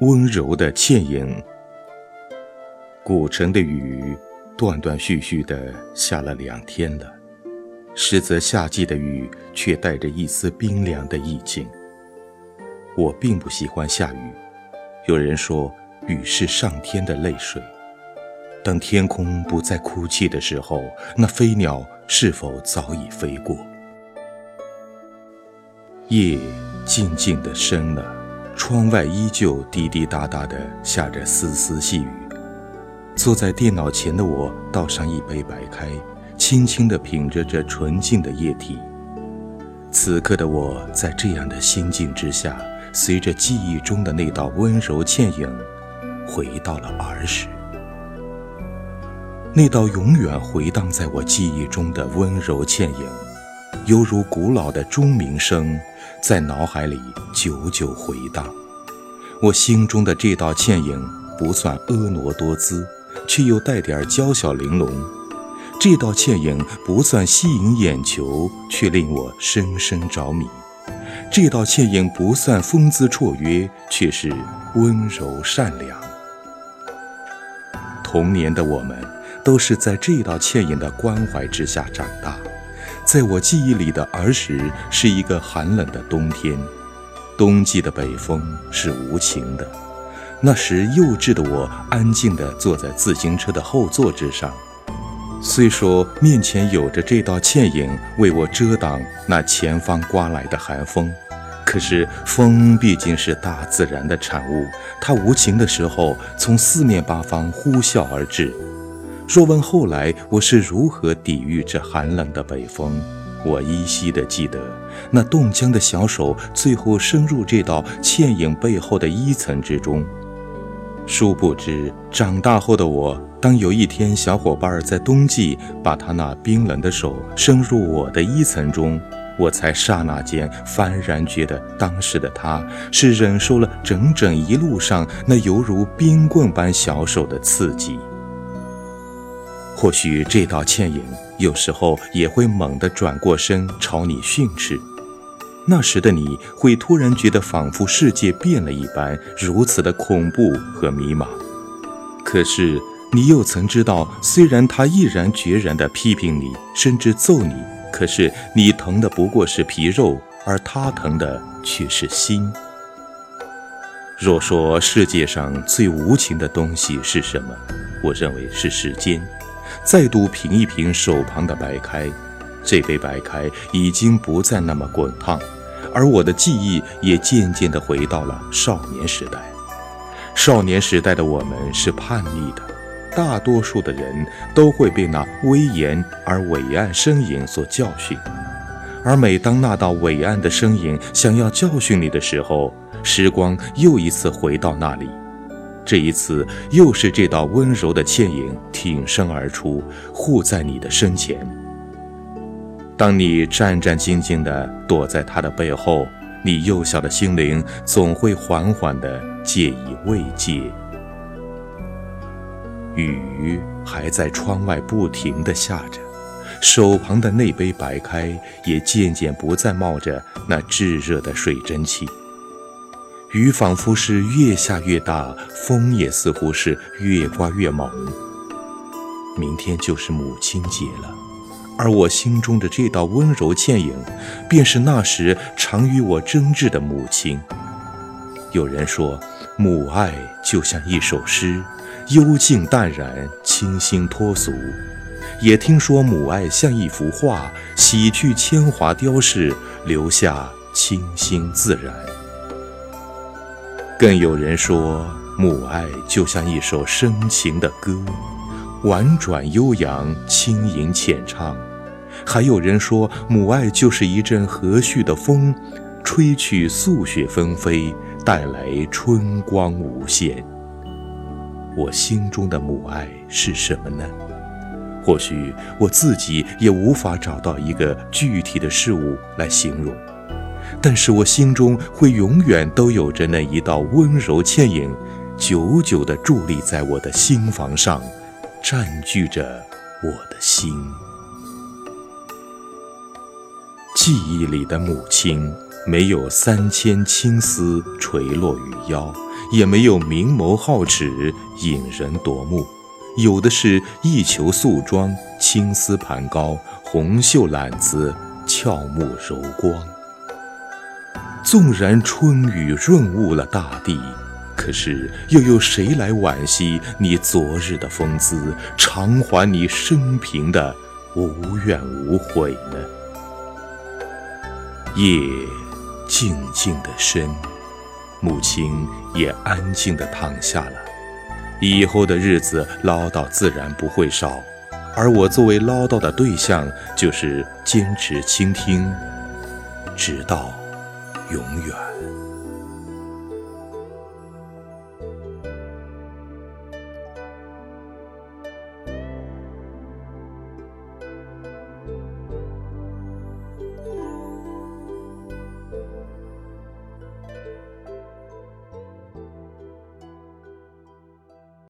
温柔的倩影。古城的雨断断续续的下了两天了，实则夏季的雨却带着一丝冰凉的意境。我并不喜欢下雨，有人说雨是上天的泪水。当天空不再哭泣的时候，那飞鸟是否早已飞过？夜静静的深了，窗外依旧滴滴答答地下着丝丝细雨。坐在电脑前的我，倒上一杯白开，轻轻地品着这纯净的液体。此刻的我，在这样的心境之下，随着记忆中的那道温柔倩影，回到了儿时。那道永远回荡在我记忆中的温柔倩影，犹如古老的钟鸣声。在脑海里久久回荡，我心中的这道倩影不算婀娜多姿，却又带点娇小玲珑；这道倩影不算吸引眼球，却令我深深着迷；这道倩影不算风姿绰约，却是温柔善良。童年的我们，都是在这道倩影的关怀之下长大。在我记忆里的儿时是一个寒冷的冬天，冬季的北风是无情的。那时幼稚的我安静地坐在自行车的后座之上，虽说面前有着这道倩影为我遮挡那前方刮来的寒风，可是风毕竟是大自然的产物，它无情的时候从四面八方呼啸而至。若问后来我是如何抵御这寒冷的北风，我依稀的记得，那冻僵的小手最后伸入这道倩影背后的衣层之中。殊不知，长大后的我，当有一天小伙伴在冬季把他那冰冷的手伸入我的衣层中，我才刹那间幡然觉得，当时的他是忍受了整整一路上那犹如冰棍般小手的刺激。或许这道倩影有时候也会猛地转过身朝你训斥，那时的你会突然觉得仿佛世界变了一般，如此的恐怖和迷茫。可是你又曾知道，虽然他毅然决然地批评你，甚至揍你，可是你疼的不过是皮肉，而他疼的却是心。若说世界上最无情的东西是什么，我认为是时间。再度品一品手旁的白开，这杯白开已经不再那么滚烫，而我的记忆也渐渐地回到了少年时代。少年时代的我们是叛逆的，大多数的人都会被那威严而伟岸身影所教训，而每当那道伟岸的身影想要教训你的时候，时光又一次回到那里。这一次，又是这道温柔的倩影挺身而出，护在你的身前。当你战战兢兢地躲在他的背后，你幼小的心灵总会缓缓地借以慰藉。雨还在窗外不停地下着，手旁的那杯白开也渐渐不再冒着那炙热的水蒸气。雨仿佛是越下越大，风也似乎是越刮越猛。明天就是母亲节了，而我心中的这道温柔倩影，便是那时常与我争执的母亲。有人说，母爱就像一首诗，幽静淡然，清新脱俗；也听说母爱像一幅画，洗去铅华雕饰，留下清新自然。更有人说，母爱就像一首深情的歌，婉转悠扬，轻盈浅唱；还有人说，母爱就是一阵和煦的风，吹去素雪纷飞，带来春光无限。我心中的母爱是什么呢？或许我自己也无法找到一个具体的事物来形容。但是我心中会永远都有着那一道温柔倩影，久久地伫立在我的心房上，占据着我的心。记忆里的母亲，没有三千青丝垂落于腰，也没有明眸皓齿，引人夺目。有的是一裘素装，青丝盘高，红袖揽子，俏目柔光。纵然春雨润物了大地，可是又有谁来惋惜你昨日的风姿，偿还你生平的无怨无悔呢？夜静静的深，母亲也安静的躺下了。以后的日子唠叨自然不会少，而我作为唠叨的对象，就是坚持倾听，直到永远。